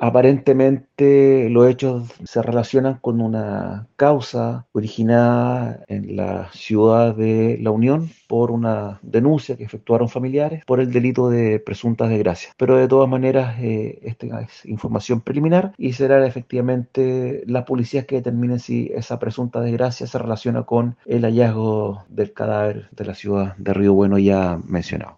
Aparentemente los hechos se relacionan con una causa originada en la ciudad de La Unión por una denuncia que efectuaron familiares por el delito de presuntas desgracias. Pero de todas maneras, eh, esta es información preliminar y será efectivamente la policía que determine si esa presunta desgracia se relaciona con el hallazgo del cadáver de la ciudad de Río Bueno ya mencionado.